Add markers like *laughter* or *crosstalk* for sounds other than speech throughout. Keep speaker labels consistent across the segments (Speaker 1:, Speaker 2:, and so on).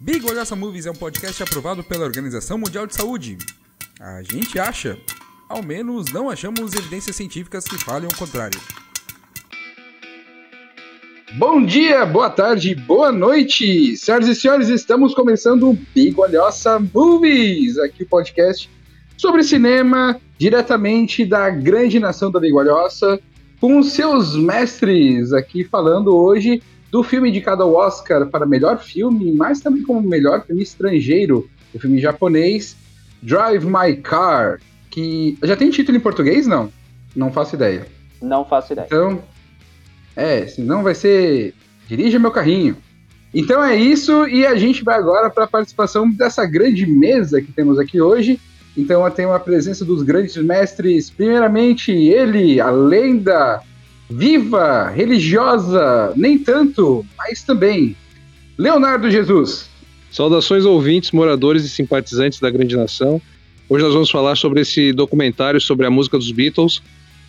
Speaker 1: Big Olhaça Movies é um podcast aprovado pela Organização Mundial de Saúde. A gente acha. Ao menos não achamos evidências científicas que falem o contrário. Bom dia, boa tarde, boa noite! Senhoras e senhores, estamos começando o Big Olhosa Movies, aqui o podcast sobre cinema, diretamente da grande nação da Big Olhosa, com seus mestres aqui falando hoje do filme indicado ao Oscar para melhor filme, mas também como melhor filme estrangeiro, o filme japonês Drive My Car, que já tem título em português, não? Não faço ideia.
Speaker 2: Não faço ideia.
Speaker 1: Então, é, senão vai ser Dirija meu carrinho. Então é isso, e a gente vai agora para a participação dessa grande mesa que temos aqui hoje. Então eu tenho a presença dos grandes mestres. Primeiramente, ele, a lenda viva, religiosa, nem tanto, mas também. Leonardo Jesus.
Speaker 3: Saudações ouvintes, moradores e simpatizantes da grande nação. Hoje nós vamos falar sobre esse documentário sobre a música dos Beatles.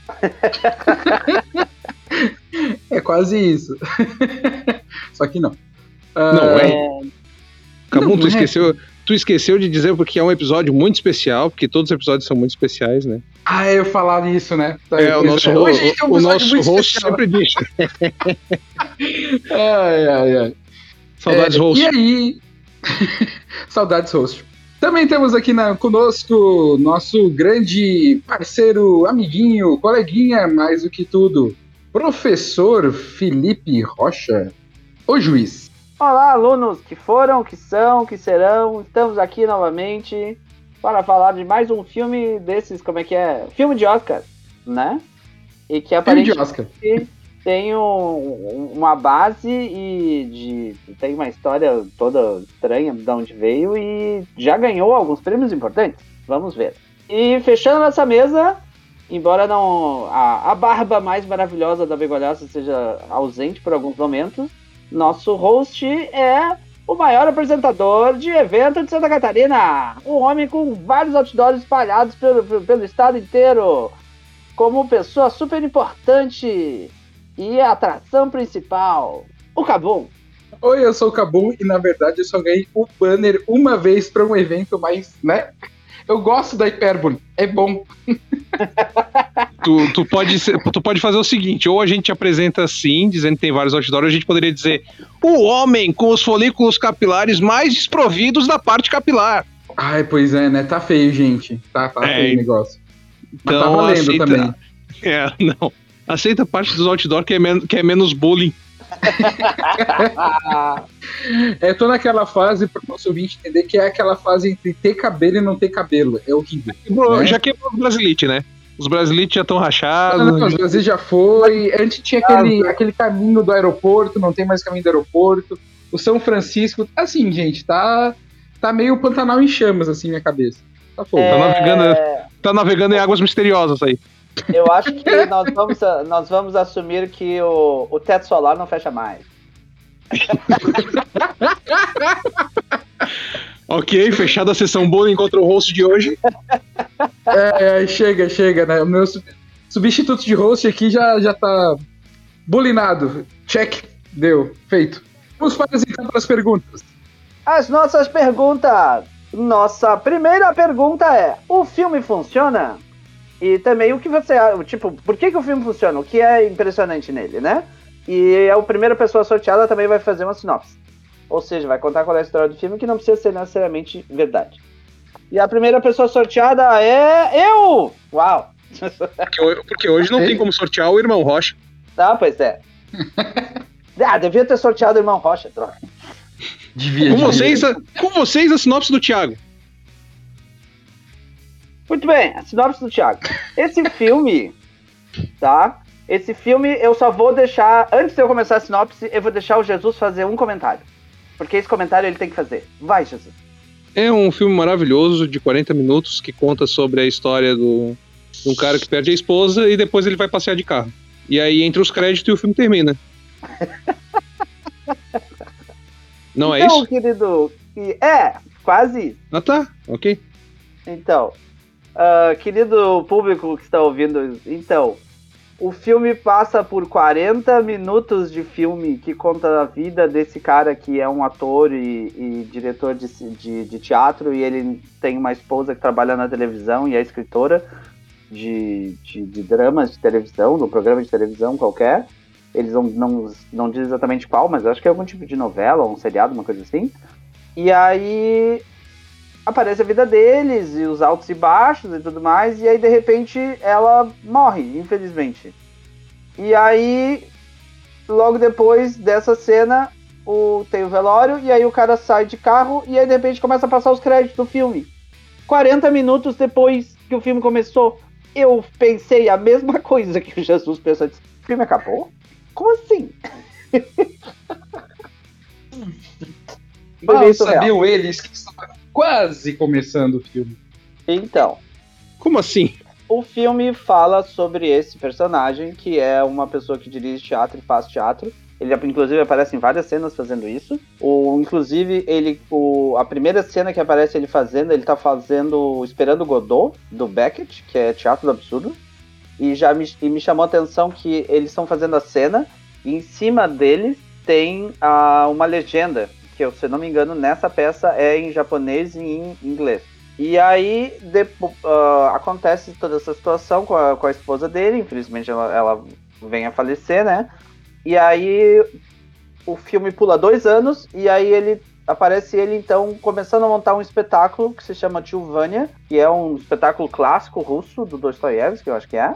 Speaker 3: *laughs*
Speaker 1: é quase isso. *laughs* Só que não.
Speaker 3: Não uh... é? Cabum, tu, é. esqueceu, tu esqueceu de dizer porque é um episódio muito especial, porque todos os episódios são muito especiais, né?
Speaker 1: Ah, eu falar nisso, né?
Speaker 3: Tá, é, o nosso, é. Hoje um o nosso host sempre diz. *laughs*
Speaker 1: ai, ai, ai.
Speaker 3: Saudades é, host.
Speaker 1: E aí? *laughs* Saudades host. Também temos aqui na, conosco nosso grande parceiro, amiguinho, coleguinha, mais do que tudo, professor Felipe Rocha, o juiz.
Speaker 2: Olá, alunos que foram, que são, que serão. Estamos aqui novamente para falar de mais um filme desses, como é que é? Filme de Oscar, né? E que aparentemente tem um, uma base e de, tem uma história toda estranha de onde veio e já ganhou alguns prêmios importantes. Vamos ver. E fechando essa mesa, embora não a, a barba mais maravilhosa da Begolhaça seja ausente por alguns momentos, nosso host é o maior apresentador de evento de Santa Catarina. Um homem com vários outdoors espalhados pelo, pelo estado inteiro. Como pessoa super importante e a atração principal. O Cabum.
Speaker 1: Oi, eu sou o Cabum e na verdade eu só ganhei o banner uma vez para um evento, mas, né? Eu gosto da hipérbole, é bom. *laughs*
Speaker 3: tu, tu, pode ser, tu pode fazer o seguinte: ou a gente apresenta assim, dizendo que tem vários outdoors, a gente poderia dizer o homem com os folículos capilares mais desprovidos da parte capilar.
Speaker 1: Ai, pois é, né? Tá feio, gente. Tá, tá é, feio o negócio.
Speaker 3: Então, Mas tá então, valendo aceita, também. É, não. Aceita a parte dos outdoors que é, men que é menos bullying. *laughs*
Speaker 1: é, tô naquela fase, pro nosso ouvinte entender, que é aquela fase entre ter cabelo e não ter cabelo. É horrível.
Speaker 3: Né? Já quebrou os Brasilite, né? Os Brasilites já estão rachados.
Speaker 1: Não, não, os já foi. Antes tinha aquele, ah, aquele caminho do aeroporto, não tem mais caminho do aeroporto. O São Francisco, assim, gente, tá, tá meio Pantanal em chamas, assim, minha cabeça. Tá fogo.
Speaker 3: É... Tá, navegando, tá navegando em águas misteriosas aí.
Speaker 2: Eu acho que nós vamos, nós vamos assumir que o, o teto solar não fecha mais. *laughs*
Speaker 3: ok, fechada a sessão bullying contra o host de hoje.
Speaker 1: É, é, chega, chega, né? O meu substituto de host aqui já, já tá bulinado. Check, deu, feito. Vamos para as, então, para as perguntas.
Speaker 2: As nossas perguntas. Nossa primeira pergunta é: o filme funciona? E também o que você. Tipo, por que, que o filme funciona? O que é impressionante nele, né? E a primeira pessoa sorteada também vai fazer uma sinopse. Ou seja, vai contar qual é a história do filme que não precisa ser necessariamente verdade. E a primeira pessoa sorteada é eu! Uau!
Speaker 3: Porque, porque hoje não tem como sortear o irmão Rocha.
Speaker 2: Ah, pois é. *laughs* ah, devia ter sorteado o irmão Rocha, troca.
Speaker 3: Devia, com, devia. Vocês, com vocês a sinopse do Thiago.
Speaker 2: Muito bem, a sinopse do Thiago. Esse *laughs* filme, tá? Esse filme eu só vou deixar. Antes de eu começar a sinopse, eu vou deixar o Jesus fazer um comentário. Porque esse comentário ele tem que fazer. Vai, Jesus.
Speaker 3: É um filme maravilhoso de 40 minutos que conta sobre a história do, de um cara que perde a esposa e depois ele vai passear de carro. E aí entre os créditos e o filme termina. Não é
Speaker 2: então,
Speaker 3: isso?
Speaker 2: querido, é, quase.
Speaker 3: Ah tá, ok.
Speaker 2: Então, Uh, querido público que está ouvindo, então, o filme passa por 40 minutos de filme que conta a vida desse cara que é um ator e, e diretor de, de, de, teatro e ele tem uma esposa que trabalha na televisão e é escritora de, de, de dramas de televisão, um programa de televisão qualquer. Eles não, não, não dizem exatamente qual, mas acho que é algum tipo de novela ou um seriado, uma coisa assim. E aí aparece a vida deles e os altos e baixos e tudo mais, e aí de repente ela morre, infelizmente. E aí, logo depois dessa cena, o, tem o velório, e aí o cara sai de carro, e aí de repente começa a passar os créditos do filme. 40 minutos depois que o filme começou, eu pensei a mesma *laughs* coisa que o Jesus pensou. O filme acabou? Como assim? *laughs*
Speaker 1: Mal sabiam eles que estava quase começando o filme.
Speaker 2: Então.
Speaker 3: Como assim?
Speaker 2: O filme fala sobre esse personagem, que é uma pessoa que dirige teatro e faz teatro. Ele, inclusive, aparece em várias cenas fazendo isso. O, inclusive, ele, o, a primeira cena que aparece ele fazendo, ele tá fazendo Esperando Godot, do Beckett, que é Teatro do Absurdo. E já me, e me chamou a atenção que eles estão fazendo a cena, e em cima deles tem ah, uma legenda que, se não me engano, nessa peça é em japonês e em inglês. E aí de, uh, acontece toda essa situação com a, com a esposa dele, infelizmente ela, ela, vem a falecer, né? E aí o filme pula dois anos e aí ele aparece ele então começando a montar um espetáculo que se chama Tilvânia, que é um espetáculo clássico russo do Dostoiévski, eu acho que é.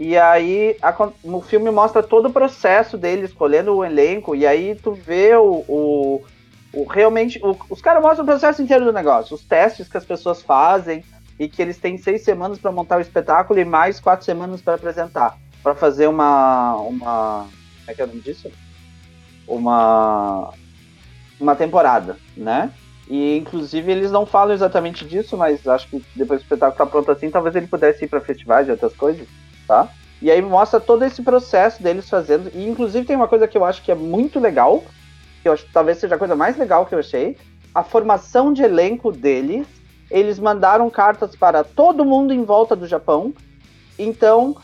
Speaker 2: E aí a, o filme mostra todo o processo dele escolhendo o elenco e aí tu vê o, o o, realmente, o, os caras mostram o processo inteiro do negócio, os testes que as pessoas fazem e que eles têm seis semanas para montar o espetáculo e mais quatro semanas para apresentar, para fazer uma, uma, como é que é o nome disso? Uma, uma temporada, né? E inclusive eles não falam exatamente disso, mas acho que depois que o espetáculo tá pronto assim, talvez ele pudesse ir para festivais e outras coisas, tá? E aí mostra todo esse processo deles fazendo. E inclusive tem uma coisa que eu acho que é muito legal, que eu acho que talvez seja a coisa mais legal que eu achei, a formação de elenco deles. Eles mandaram cartas para todo mundo em volta do Japão. Então,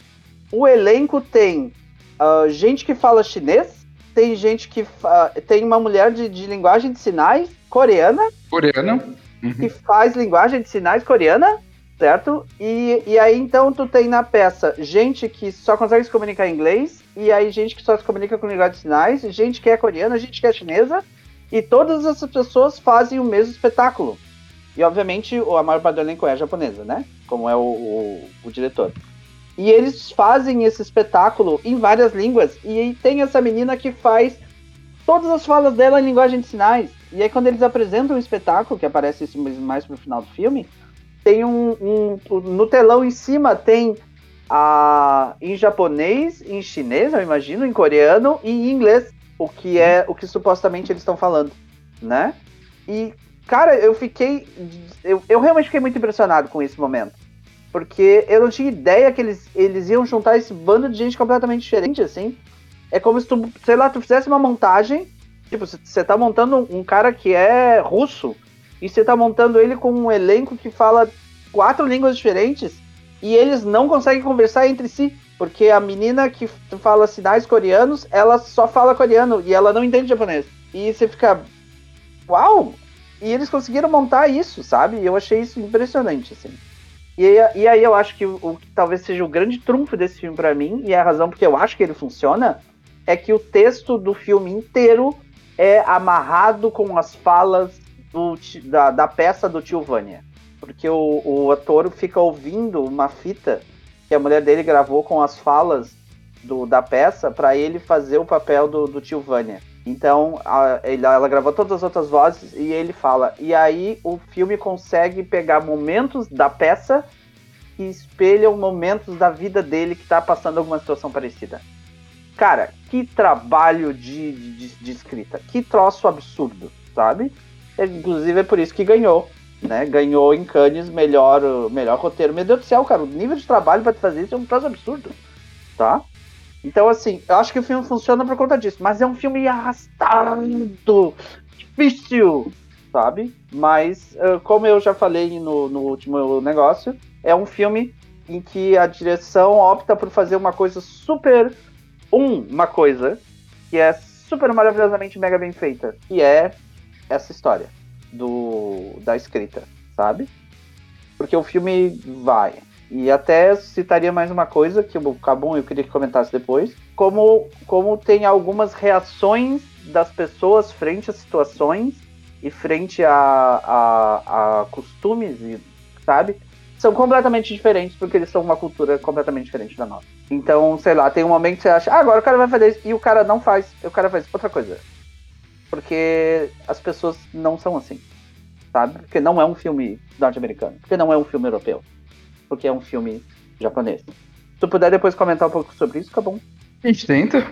Speaker 2: o elenco tem uh, gente que fala chinês, tem gente que uh, tem uma mulher de, de, linguagem de sinais coreana.
Speaker 1: Coreana.
Speaker 2: Uhum. Que faz linguagem de sinais coreana, certo? E, e aí então tu tem na peça gente que só consegue se comunicar em inglês, e aí gente que só se comunica com linguagem de sinais, gente que é coreana, gente que é chinesa, e todas essas pessoas fazem o mesmo espetáculo. E obviamente a maior parte do elenco é japonesa, né? Como é o, o, o diretor. E eles fazem esse espetáculo em várias línguas, e tem essa menina que faz todas as falas dela em linguagem de sinais. E aí quando eles apresentam o espetáculo, que aparece isso mais pro final do filme, tem um, um, no telão em cima tem a em japonês, em chinês, eu imagino, em coreano e em inglês, o que é o que supostamente eles estão falando, né? E cara, eu fiquei eu, eu realmente fiquei muito impressionado com esse momento. Porque eu não tinha ideia que eles, eles iam juntar esse bando de gente completamente diferente, assim. É como se tu, sei lá, tu fizesse uma montagem. Tipo, você tá montando um cara que é russo e você tá montando ele com um elenco que fala quatro línguas diferentes e eles não conseguem conversar entre si, porque a menina que fala sinais coreanos, ela só fala coreano e ela não entende japonês. E você fica, uau! E eles conseguiram montar isso, sabe? Eu achei isso impressionante, assim. E, e aí eu acho que o, o que talvez seja o grande trunfo desse filme para mim, e é a razão porque eu acho que ele funciona, é que o texto do filme inteiro é amarrado com as falas do, da, da peça do Tio Vânia. Porque o, o ator fica ouvindo uma fita que a mulher dele gravou com as falas do, da peça para ele fazer o papel do, do Tio Vânia. Então a, ela gravou todas as outras vozes e ele fala. E aí o filme consegue pegar momentos da peça que espelham momentos da vida dele que tá passando alguma situação parecida. Cara, que trabalho de, de, de escrita. Que troço absurdo, sabe? Inclusive é por isso que ganhou. Né? Ganhou em Cannes melhor, melhor roteiro. Meu Deus do céu, cara, o nível de trabalho para fazer isso é um troço absurdo. Tá? Então, assim, eu acho que o filme funciona por conta disso. Mas é um filme arrastado, difícil, sabe? Mas, como eu já falei no, no último negócio, é um filme em que a direção opta por fazer uma coisa super. Um, uma coisa que é super maravilhosamente mega bem feita, que é essa história do da escrita, sabe? Porque o filme vai. E até citaria mais uma coisa que o Cabum eu queria que comentasse depois, como como tem algumas reações das pessoas frente a situações e frente a, a, a costumes, e, sabe? São completamente diferentes porque eles são uma cultura completamente diferente da nossa. Então, sei lá, tem um momento que você acha, ah, agora o cara vai fazer isso, e o cara não faz, e o cara faz outra coisa. Porque as pessoas não são assim, sabe? Porque não é um filme norte-americano, porque não é um filme europeu, porque é um filme japonês. Se tu puder depois comentar um pouco sobre isso, fica bom.
Speaker 1: A gente tenta.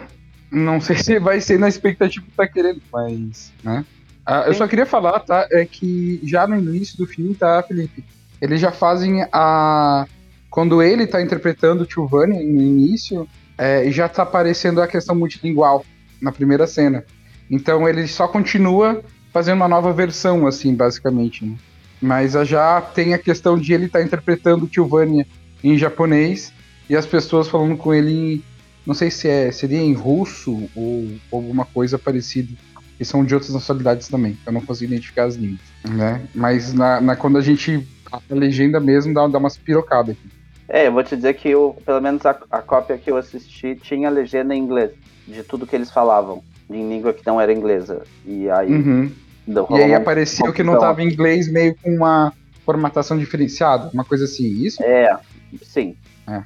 Speaker 1: Não *laughs* sei se vai ser na expectativa que tá querendo, mas, né? Ah, eu só queria falar, tá? É que já no início do filme, tá, Felipe? Eles já fazem a. Quando ele tá interpretando o Giovanni no início, é, já tá aparecendo a questão multilingual na primeira cena. Então ele só continua fazendo uma nova versão, assim, basicamente. Né? Mas já tem a questão de ele estar tá interpretando Giovanni em japonês e as pessoas falando com ele, não sei se é seria em russo ou alguma coisa parecida e são de outras nacionalidades também. Eu não consigo identificar as línguas, né? Mas na, na quando a gente a legenda mesmo dá, dá umas pirocadas aqui.
Speaker 2: É, eu vou te dizer que eu, pelo menos a, a cópia que eu assisti tinha legenda em inglês de tudo que eles falavam em língua que não era inglesa. E aí
Speaker 1: uhum. E aí apareceu que não tava em inglês meio com uma formatação diferenciada, uma coisa assim, isso?
Speaker 2: É, sim.
Speaker 1: É.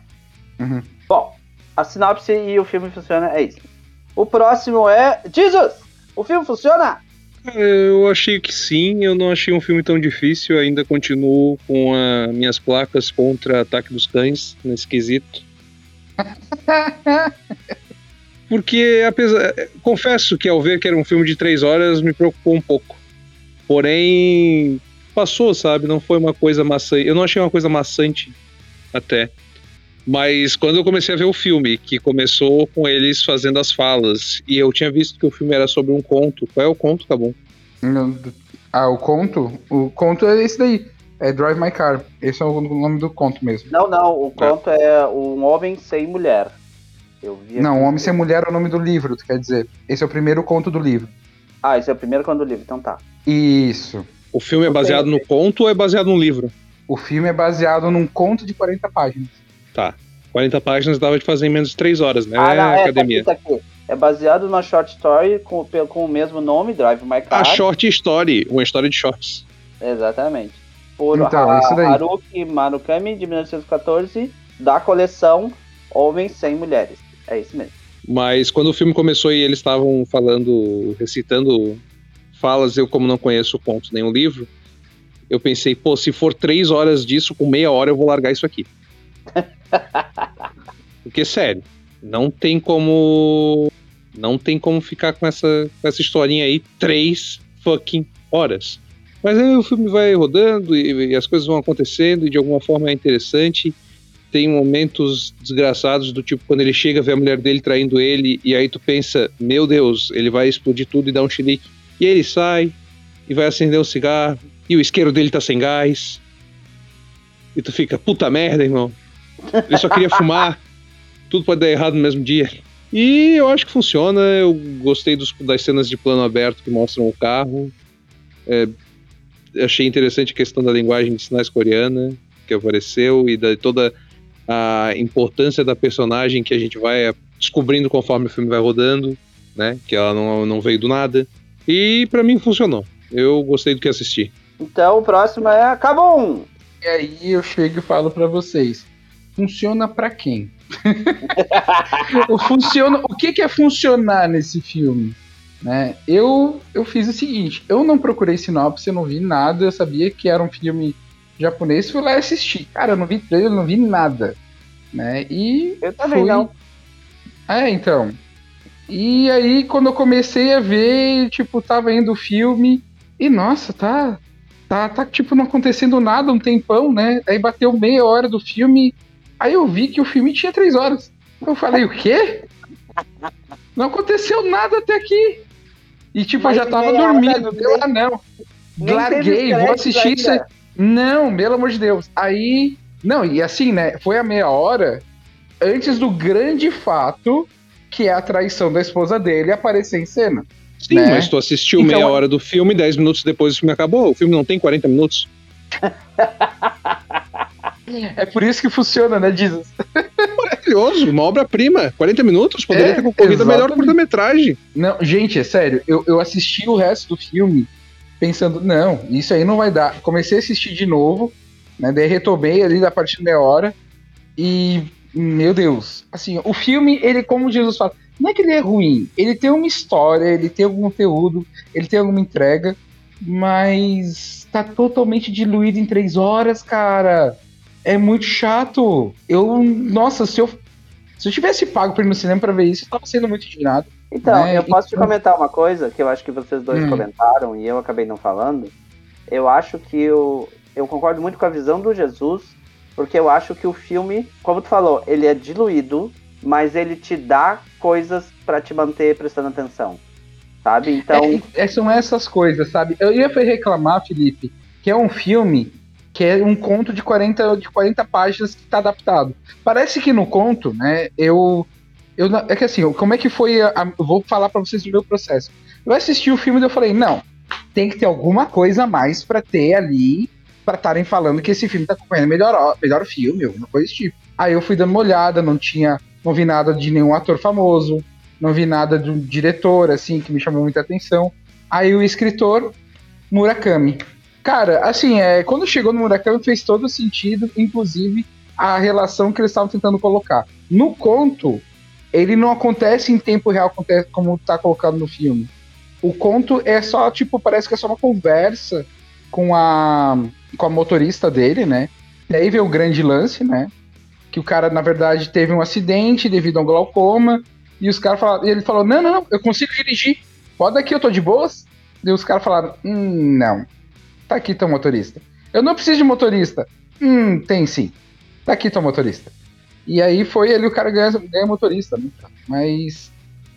Speaker 1: Uhum.
Speaker 2: Bom, a sinopse e o filme funciona é isso. O próximo é Jesus! O filme funciona?
Speaker 3: Eu achei que sim, eu não achei um filme tão difícil, ainda continuo com as minhas placas contra ataque dos cães nesse quesito. *laughs* Porque, apesar. Confesso que ao ver que era um filme de três horas, me preocupou um pouco. Porém, passou, sabe? Não foi uma coisa maçante. Eu não achei uma coisa maçante até. Mas quando eu comecei a ver o filme, que começou com eles fazendo as falas, e eu tinha visto que o filme era sobre um conto. Qual é o conto, tá bom?
Speaker 1: Ah, o conto? O conto é esse daí. É Drive My Car. Esse é o nome do conto mesmo.
Speaker 2: Não, não. O conto é, é Um Homem Sem Mulher.
Speaker 1: Não, Um Homem Sem Mulher é o nome do livro, tu quer dizer. Esse é o primeiro conto do livro.
Speaker 2: Ah, esse é o primeiro conto do livro, então tá.
Speaker 1: Isso.
Speaker 3: O filme é baseado no conto ou é baseado num livro?
Speaker 1: O filme é baseado num conto de 40 páginas.
Speaker 3: Tá. 40 páginas dava de fazer em menos de 3 horas, né? Ah, não,
Speaker 2: é, academia. Tá aqui, tá aqui. É baseado numa short story com, com o mesmo nome, Drive My Car.
Speaker 3: A short story, uma história de shorts.
Speaker 2: Exatamente. Por então, ha Haruki Marukami, de 1914, da coleção Homens Sem Mulheres. É isso mesmo.
Speaker 3: Mas quando o filme começou e eles estavam falando, recitando falas, eu como não conheço o conto nem o livro, eu pensei, pô, se for três horas disso, com meia hora eu vou largar isso aqui. *laughs* Porque, sério, não tem como. Não tem como ficar com essa, com essa historinha aí três fucking horas. Mas aí o filme vai rodando e, e, as coisas vão acontecendo e de alguma forma é interessante. Tem momentos desgraçados do tipo quando ele chega, vê a mulher dele traindo ele e aí tu pensa, meu Deus, ele vai explodir tudo e dar um chilique. E ele sai e vai acender um cigarro e o isqueiro dele tá sem gás. E tu fica, puta merda, irmão. Ele só queria fumar. *laughs* Tudo pode dar errado no mesmo dia. E eu acho que funciona. Eu gostei dos, das cenas de plano aberto que mostram o carro. É, achei interessante a questão da linguagem de sinais coreana que apareceu e da toda a importância da personagem que a gente vai descobrindo conforme o filme vai rodando, né? Que ela não, não veio do nada. E para mim funcionou. Eu gostei do que assisti.
Speaker 2: Então o próximo é Cabum!
Speaker 1: E aí eu chego e falo para vocês funciona para quem? *laughs* funciona, o que, que é funcionar nesse filme? Né? Eu, eu fiz o seguinte: eu não procurei sinopse, eu não vi nada, eu sabia que era um filme japonês, fui lá assistir. Cara, eu não vi trailer, não vi nada. Né? E
Speaker 2: eu também fui... não.
Speaker 1: É, então. E aí, quando eu comecei a ver, tipo, tava indo o filme, e nossa, tá. Tá, tá, tipo, não acontecendo nada um tempão, né? Aí bateu meia hora do filme, Aí eu vi que o filme tinha três horas. Eu falei, o quê? Não aconteceu nada até aqui. E tipo, Mas eu já tava dormindo. Deu, ah, não. Larguei, vou assistir isso. Não, pelo amor de Deus. Aí Não, e assim, né? Foi a meia hora antes do grande fato que é a traição da esposa dele aparecer em cena.
Speaker 3: Sim, né? mas tu assistiu então, meia hora do filme, 10 minutos depois o filme acabou. O filme não tem 40 minutos.
Speaker 1: é por isso que funciona, né, Jesus?
Speaker 3: Maravilhoso, uma obra-prima. 40 minutos, poderia é, ter concorrido a melhor curta-metragem.
Speaker 1: Não, gente, é sério, eu, eu assisti o resto do filme pensando, não, isso aí não vai dar. Comecei a assistir de novo, né? Daí retomei ali da partir de meia hora. E, meu Deus, assim, o filme, ele, como Jesus fala, não é que ele é ruim, ele tem uma história, ele tem algum conteúdo, ele tem alguma entrega, mas tá totalmente diluído em três horas, cara. É muito chato. Eu, nossa, se eu se eu tivesse pago pra ir no cinema pra ver isso, eu tava sendo muito indignado.
Speaker 2: Então, né? eu posso te comentar uma coisa que eu acho que vocês dois hum. comentaram e eu acabei não falando. Eu acho que eu, eu concordo muito com a visão do Jesus, porque eu acho que o filme, como tu falou, ele é diluído, mas ele te dá coisas para te manter prestando atenção. Sabe? Então.
Speaker 1: É, é, são essas coisas, sabe? Eu ia reclamar, Felipe, que é um filme que é um conto de 40, de 40 páginas que está adaptado. Parece que no conto, né, eu. Eu é que assim, como é que foi. A, a, vou falar para vocês do meu processo. Eu assisti o filme e eu falei, não, tem que ter alguma coisa a mais para ter ali, para estarem falando que esse filme tá acompanhando melhor, melhor filme, alguma coisa desse tipo. Aí eu fui dando uma olhada, não tinha. Não vi nada de nenhum ator famoso, não vi nada de um diretor, assim, que me chamou muita atenção. Aí o escritor, Murakami. Cara, assim, é, quando chegou no Murakami fez todo sentido, inclusive a relação que eles estavam tentando colocar. No conto, ele não acontece em tempo real como tá colocado no filme. O conto é só, tipo, parece que é só uma conversa com a, com a motorista dele, né? E aí vem o grande lance, né? Que o cara, na verdade, teve um acidente devido a um glaucoma. E os caras falaram, ele falou: Não, não, não, eu consigo dirigir. Pode aqui, eu tô de boas. E os caras falaram: hum, Não Tá aqui teu motorista. Eu não preciso de motorista. Hum, tem sim. Tá aqui teu motorista. E aí foi ali o cara ganha, ganha motorista, né? Mas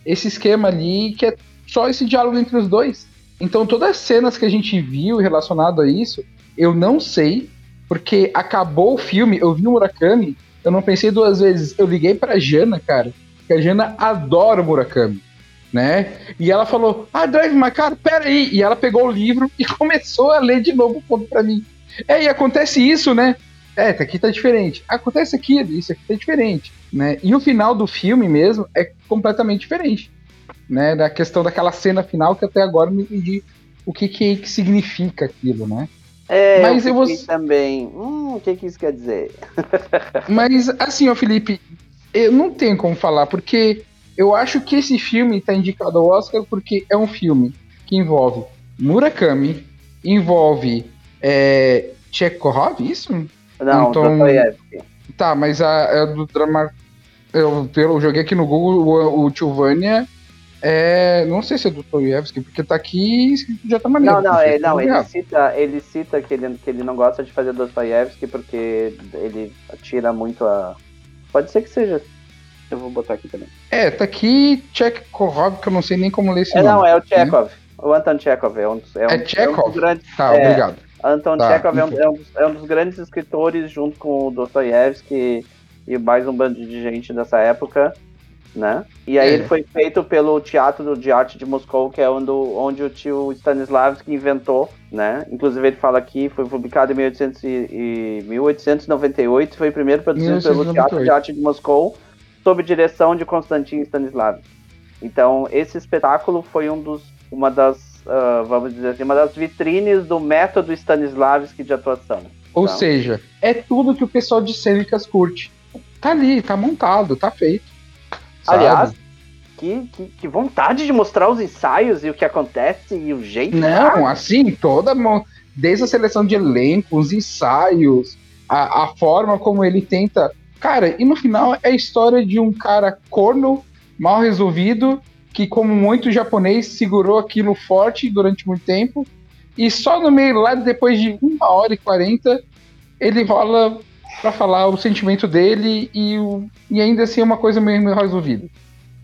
Speaker 1: esse esquema ali que é só esse diálogo entre os dois. Então todas as cenas que a gente viu relacionado a isso, eu não sei, porque acabou o filme, eu vi o Murakami, eu não pensei duas vezes. Eu liguei pra Jana, cara, que a Jana adora o Murakami né? E ela falou: Ah, Drive My Car, peraí. E ela pegou o livro e *laughs* começou a ler de novo o conto pra mim. É, e acontece isso, né? É, tá aqui tá diferente. Acontece aquilo, isso aqui tá diferente, né? E o final do filme mesmo é completamente diferente, né? Da questão daquela cena final que até agora não entendi o que que, que significa aquilo, né?
Speaker 2: É, Mas eu vou... também. Hum, o que que isso quer dizer? *laughs*
Speaker 1: Mas assim, ó, Felipe, eu não tenho como falar porque eu acho que esse filme está indicado ao Oscar porque é um filme que envolve Murakami, envolve é, Chekhov, isso?
Speaker 2: Não, então, Dostoyevsky.
Speaker 1: Tá, mas a, a é do drama. Eu, eu joguei aqui no Google o, o Tilvânia. É, não sei se é do Dostoyevsky, porque tá aqui já tá maneiro.
Speaker 2: Não, não, é, não ele, cita, ele cita que ele, que ele não gosta de fazer Dostoyevsky porque ele tira muito a. Pode ser que seja eu vou botar aqui também. É,
Speaker 1: tá aqui Chekhov, que eu não sei nem como ler esse
Speaker 2: é,
Speaker 1: nome.
Speaker 2: Não, é o né? Chekhov. Né? O Anton Chekhov é um, é um,
Speaker 1: é Chekhov? É um
Speaker 2: grandes,
Speaker 1: tá, obrigado.
Speaker 2: Anton tá, Chekhov é um, é, um, é um, dos grandes escritores, junto com o Dostoiévski e mais um bando de gente dessa época, né? E aí é. ele foi feito pelo Teatro de Arte de Moscou, que é onde, onde o tio Stanislavski inventou, né? Inclusive ele fala aqui, foi publicado em 1800 e, 1898, foi primeiro produzido 1898. pelo Teatro de Arte de Moscou, sob direção de Konstantin Stanislavski. Então, esse espetáculo foi um dos, uma das, uh, vamos dizer assim, uma das vitrines do método Stanislavski de atuação.
Speaker 1: Ou então, seja, é tudo que o pessoal de cênicas curte. Tá ali, tá montado, tá feito.
Speaker 2: Sabe? Aliás, que, que, que, vontade de mostrar os ensaios e o que acontece e o jeito.
Speaker 1: Não, assim, toda. Desde a seleção de elenco, os ensaios, a, a forma como ele tenta Cara, e no final é a história de um cara corno, mal resolvido, que, como muito japonês, segurou aquilo forte durante muito tempo. E só no meio, lá depois de uma hora e quarenta, ele rola para falar o sentimento dele e, o, e ainda assim é uma coisa meio, resolvida.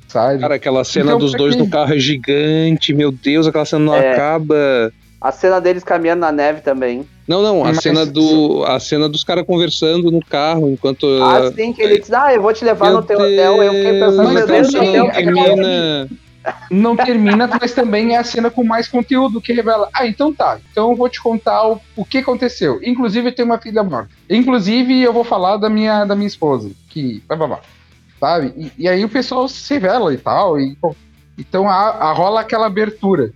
Speaker 1: Sabe?
Speaker 3: Cara, aquela cena então, dos dois que... no carro é gigante, meu Deus, aquela cena não é. acaba.
Speaker 2: A cena deles caminhando na neve também.
Speaker 3: Não, não, a Mas... cena do. A cena dos caras conversando no carro enquanto.
Speaker 2: Ah, sim, que ele diz, ah, eu vou te levar meu no teu Deus, hotel. Eu fiquei pensando, meu
Speaker 1: Deus, não, termina. *laughs* Não termina, mas também é a cena com mais conteúdo que revela. Ah, então tá. Então eu vou te contar o, o que aconteceu. Inclusive, eu tenho uma filha morta. Inclusive, eu vou falar da minha, da minha esposa. Que. Blá, blá, blá, sabe? E, e aí o pessoal se revela e tal. E, então a, a rola aquela abertura.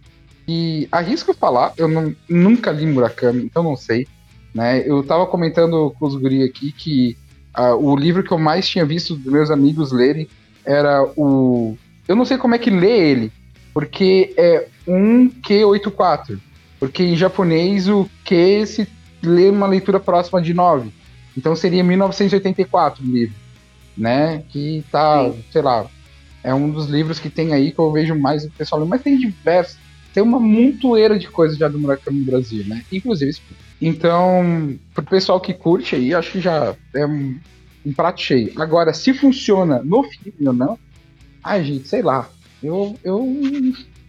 Speaker 1: E arrisco falar, eu não, nunca li Murakami, então não sei. Né? Eu tava comentando com os guri aqui que uh, o livro que eu mais tinha visto dos meus amigos lerem era o. Eu não sei como é que lê ele, porque é um Q84. Porque em japonês o Q se lê uma leitura próxima de 9. Então seria 1984 o livro. Né? Que tá, Sim. sei lá, é um dos livros que tem aí que eu vejo mais o pessoal lendo, mas tem diversos. Tem uma montoeira de coisas já do Murakami no Brasil, né? Inclusive. Então, pro pessoal que curte aí, acho que já é um, um prato cheio. Agora, se funciona no filme ou não, ai, gente, sei lá. Eu. eu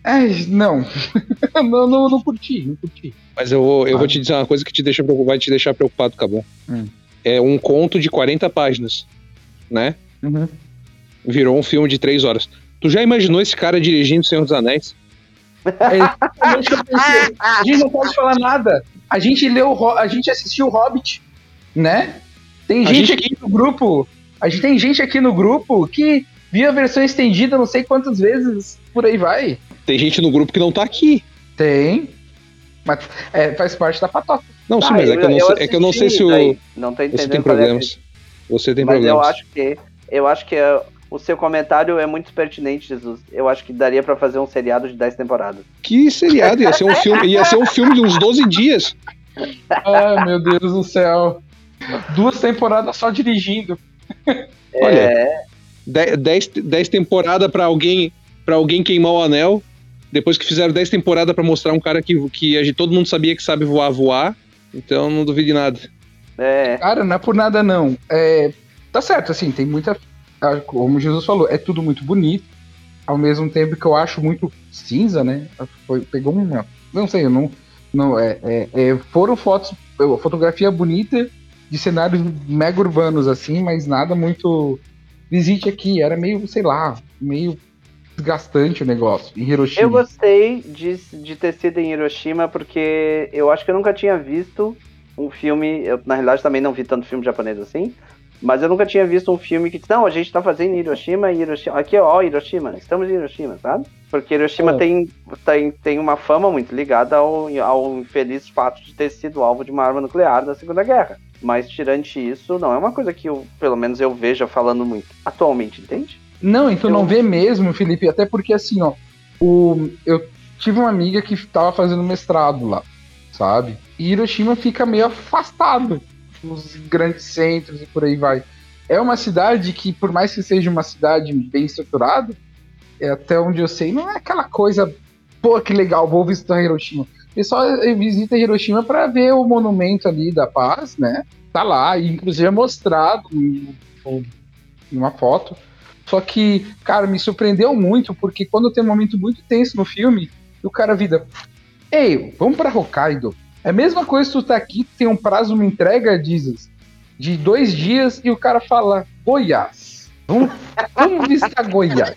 Speaker 1: é, não. *laughs* não, não, não curti, não curti.
Speaker 3: Mas eu, vou, eu ah. vou te dizer uma coisa que te deixa, vai te deixar preocupado, Cabão. Hum. É um conto de 40 páginas, né? Uhum virou um filme de três horas. Tu já imaginou esse cara dirigindo Senhor dos Anéis?
Speaker 1: É, a gente não pode falar nada. A gente leu, a gente assistiu o Hobbit, né? Tem gente, gente, aqui no grupo, a gente tem gente aqui no grupo que viu a versão estendida não sei quantas vezes, por aí vai.
Speaker 3: Tem gente no grupo que não tá aqui.
Speaker 1: Tem. Mas é, faz parte da patota.
Speaker 3: Não, sim, mas é que eu não, sei, é que eu não sei se o. Não tô entendendo. Você tem problemas. Você tem mas problemas.
Speaker 2: Eu acho que. Eu acho que é o seu comentário é muito pertinente, Jesus. Eu acho que daria para fazer um seriado de 10 temporadas.
Speaker 3: Que seriado? Ia ser um filme, ia ser um filme de uns 12 dias.
Speaker 1: Ai, meu Deus do céu. Duas temporadas só dirigindo. *laughs*
Speaker 3: É... Olha, 10, 10 temporadas para alguém para alguém queimar o anel. Depois que fizeram 10 temporadas para mostrar um cara que, que a gente, todo mundo sabia que sabe voar, voar. Então não duvide nada.
Speaker 1: É. Cara, não é por nada não. É, tá certo, assim, tem muita como Jesus falou, é tudo muito bonito, ao mesmo tempo que eu acho muito cinza, né? Foi, pegou uma. Não sei, eu não. não é, é, é, foram fotos, fotografia bonita de cenários mega urbanos, assim, mas nada muito. Visite aqui, era meio, sei lá, meio desgastante o negócio em Hiroshima.
Speaker 2: Eu gostei de, de ter sido em Hiroshima porque eu acho que eu nunca tinha visto um filme. Eu, na realidade, também não vi tanto filme japonês assim. Mas eu nunca tinha visto um filme que, não, a gente tá fazendo Hiroshima e Hiroshima. Aqui, ó, Hiroshima, estamos em Hiroshima, sabe? Porque Hiroshima é. tem, tem, tem uma fama muito ligada ao, ao infeliz fato de ter sido alvo de uma arma nuclear da Segunda Guerra. Mas, tirante isso, não é uma coisa que eu, pelo menos eu veja falando muito atualmente, entende?
Speaker 1: Não, então eu... não vê mesmo, Felipe, até porque assim, ó, o, eu tive uma amiga que tava fazendo mestrado lá, sabe? E Hiroshima fica meio afastado nos grandes centros e por aí vai. É uma cidade que, por mais que seja uma cidade bem estruturada, é, até onde eu sei, não é aquela coisa, pô, que legal, vou visitar Hiroshima. O pessoal visita Hiroshima para ver o monumento ali da paz, né? Tá lá, inclusive é mostrado em, em uma foto. Só que, cara, me surpreendeu muito, porque quando tem um momento muito tenso no filme, o cara vida. Ei, vamos para Hokkaido. É a mesma coisa se tu tá aqui, tem um prazo, uma entrega, dizes, de dois dias e o cara fala Goiás. Vamos, vamos visitar Goiás,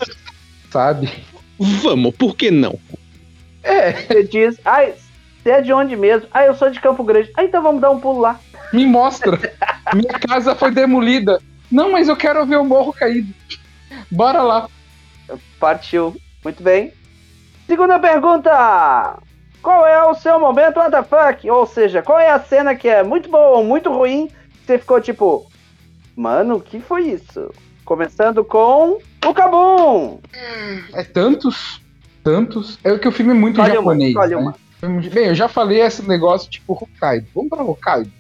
Speaker 1: sabe?
Speaker 3: Vamos, por que não?
Speaker 2: É. Você diz, ai, você é de onde mesmo? Ah, eu sou de Campo Grande. Ah, então vamos dar um pulo lá.
Speaker 1: Me mostra. Minha casa foi demolida. Não, mas eu quero ver o morro caído. Bora lá.
Speaker 2: Partiu. Muito bem. Segunda pergunta. Qual é o seu momento WTF? Ou seja, qual é a cena que é muito boa ou muito ruim? Você ficou tipo, mano, o que foi isso? Começando com o Kabum!
Speaker 1: É tantos, tantos. É que o filme é muito escolhe japonês. Uma, né? uma. Bem, eu já falei esse negócio tipo Hokkaido. Vamos pra Hokkaido?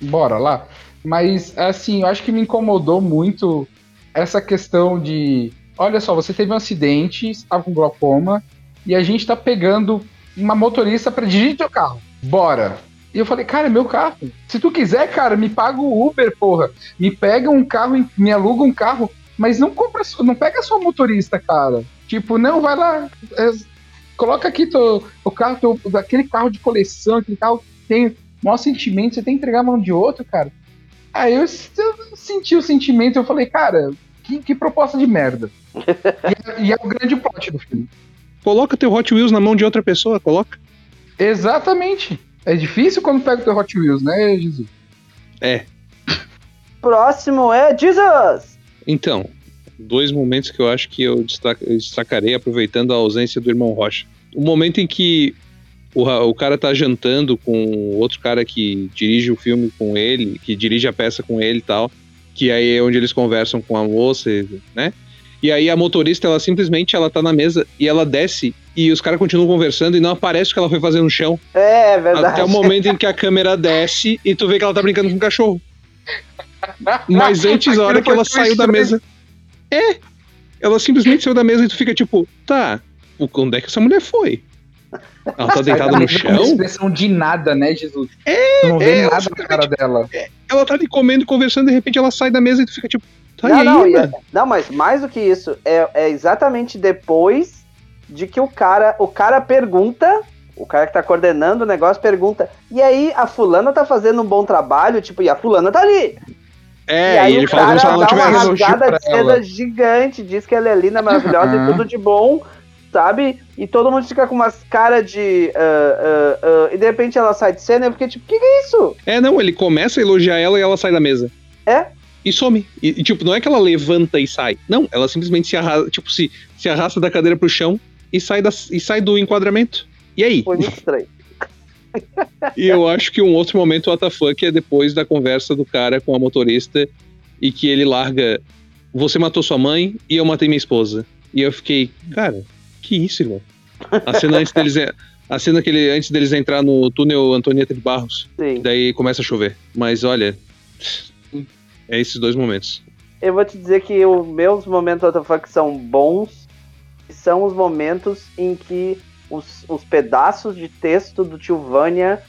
Speaker 1: Bora lá. Mas, assim, eu acho que me incomodou muito essa questão de. Olha só, você teve um acidente, estava com glaucoma, e a gente tá pegando uma motorista para dirigir teu carro. Bora. E eu falei, cara, é meu carro. Se tu quiser, cara, me paga o Uber, porra. Me pega um carro, me aluga um carro, mas não compra, não pega só motorista, cara. Tipo, não, vai lá, é, coloca aqui teu, o carro, teu, aquele carro de coleção, aquele carro que tem maior sentimento, você tem que entregar a mão de outro, cara. Aí eu, eu senti o sentimento, eu falei, cara, que, que proposta de merda. *laughs* e, e, é o grande plot do filme.
Speaker 3: Coloca teu Hot Wheels na mão de outra pessoa, coloca.
Speaker 1: Exatamente. É difícil quando pega o teu Hot Wheels, né, Jesus?
Speaker 3: É.
Speaker 2: Próximo é Jesus!
Speaker 3: Então, dois momentos que eu acho que eu destacarei aproveitando a ausência do irmão Rocha. O momento em que o, o cara tá jantando com outro cara que dirige o filme com ele, que dirige a peça com ele e tal, que aí é onde eles conversam com a moça, né? E aí a motorista, ela simplesmente ela tá na mesa e ela desce e os caras continuam conversando e não aparece o que ela foi fazer no chão.
Speaker 2: É, é verdade.
Speaker 3: Até o momento em que a câmera desce e tu vê que ela tá brincando com o cachorro. Mas *laughs* antes, a hora que ela saiu da mesa. É! Ela simplesmente saiu da mesa e tu fica tipo, tá, onde é que essa mulher foi? Ela tá deitada no chão. Não
Speaker 1: expressão de nada, né, Jesus?
Speaker 3: É,
Speaker 1: tu não vê é, nada na cara dela. É,
Speaker 3: ela tá ali comendo e conversando, de repente ela sai da mesa e tu fica tipo, tá
Speaker 2: não,
Speaker 3: aí,
Speaker 2: não, é, não, mas mais do que isso, é, é exatamente depois de que o cara, o cara pergunta o cara que tá coordenando o negócio pergunta: e aí, a fulana tá fazendo um bom trabalho? Tipo, e a fulana tá ali.
Speaker 3: É, e aí e ele
Speaker 2: o cara dá uma rasgada de seda gigante, diz que ela é linda, maravilhosa uhum. e tudo de bom, sabe? E todo mundo fica com umas caras de. Uh, uh, uh, e de repente ela sai de cena, porque, tipo, o que, que é isso?
Speaker 3: É, não, ele começa a elogiar ela e ela sai da mesa.
Speaker 2: É?
Speaker 3: E some. E, e, tipo, não é que ela levanta e sai. Não, ela simplesmente se arrasta, tipo, se, se arrasta da cadeira pro chão e sai, da, e sai do enquadramento. E aí?
Speaker 2: Foi muito estranho.
Speaker 3: e eu acho que um outro momento WTF é depois da conversa do cara com a motorista e que ele larga você matou sua mãe e eu matei minha esposa. E eu fiquei, cara, que isso, irmão? A cena antes deles a cena que ele antes deles entrar no túnel Antonieta de Barros.
Speaker 2: Sim.
Speaker 3: Daí começa a chover. Mas olha, é esses dois momentos.
Speaker 2: Eu vou te dizer que os meus momentos WTF são bons, são os momentos em que os, os pedaços de texto do tio Vânia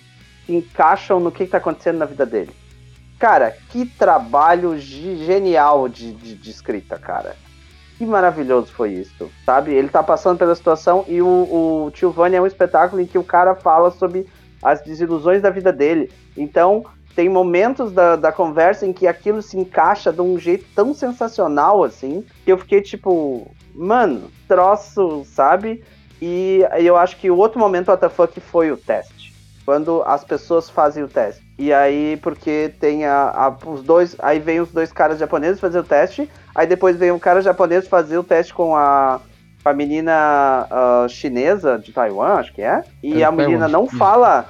Speaker 2: se encaixam no que está acontecendo na vida dele. Cara, que trabalho genial de, de, de, escrita, cara. Que maravilhoso foi isso, sabe? Ele tá passando pela situação e o, o Tio Vânia é um espetáculo em que o cara fala sobre as desilusões da vida dele. Então, tem momentos da, da conversa em que aquilo se encaixa de um jeito tão sensacional, assim, que eu fiquei tipo, mano, troço, sabe? E eu acho que o outro momento WTF foi o teste. Quando as pessoas fazem o teste. E aí, porque tem a, a, os dois. Aí vem os dois caras japoneses fazer o teste. Aí depois vem um cara japonês fazer o teste com a, a menina uh, chinesa de Taiwan, acho que é. E é, a menina não fala.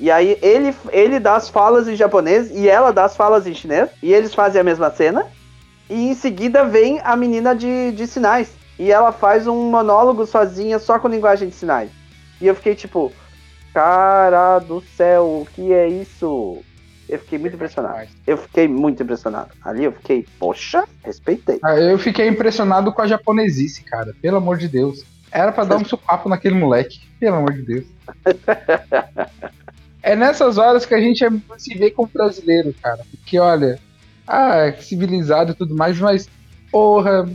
Speaker 2: E aí ele, ele dá as falas em japonês e ela dá as falas em chinês. E eles fazem a mesma cena. E em seguida vem a menina de, de sinais e ela faz um monólogo sozinha só com linguagem de sinais. E eu fiquei tipo, cara do céu, o que é isso? Eu fiquei muito impressionado. Eu fiquei muito impressionado. Ali eu fiquei, poxa, respeitei.
Speaker 1: Ah, eu fiquei impressionado com a japonesice, cara. Pelo amor de Deus. Era para dar *laughs* um supapo naquele moleque. Pelo amor de Deus. *laughs* é nessas horas que a gente se vê como brasileiro, cara. Porque, olha, ah, civilizado e tudo mais, mas, porra,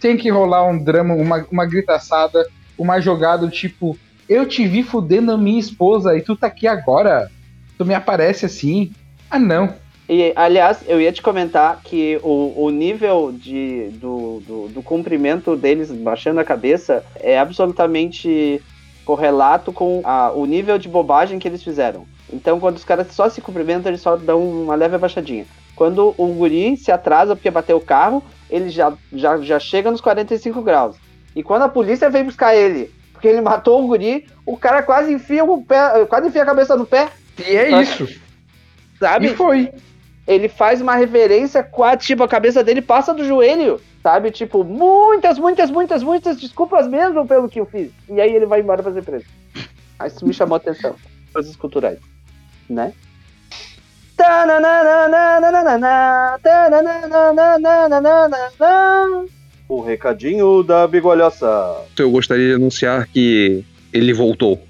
Speaker 1: tem que rolar um drama, uma, uma gritaçada, uma jogada tipo: Eu te vi fudendo a minha esposa e tu tá aqui agora. Tu me aparece assim. Ah, não.
Speaker 2: E, aliás, eu ia te comentar que o, o nível de, do, do, do cumprimento deles baixando a cabeça é absolutamente correlato com a, o nível de bobagem que eles fizeram. Então, quando os caras só se cumprimentam, eles só dão uma leve abaixadinha. Quando o guri se atrasa porque bateu o carro, ele já, já, já chega nos 45 graus. E quando a polícia vem buscar ele, porque ele matou o guri, o cara quase enfia o pé, quase enfia a cabeça no pé.
Speaker 1: E é isso.
Speaker 2: Sabe?
Speaker 1: E foi.
Speaker 2: Ele faz uma reverência, quase, tipo, a cabeça dele passa do joelho, sabe? Tipo, muitas, muitas, muitas, muitas desculpas mesmo pelo que eu fiz. E aí ele vai embora pra ser preso. Aí isso me chamou a atenção. Coisas culturais, né? O recadinho da bigolhosa.
Speaker 3: Eu gostaria de anunciar que ele voltou.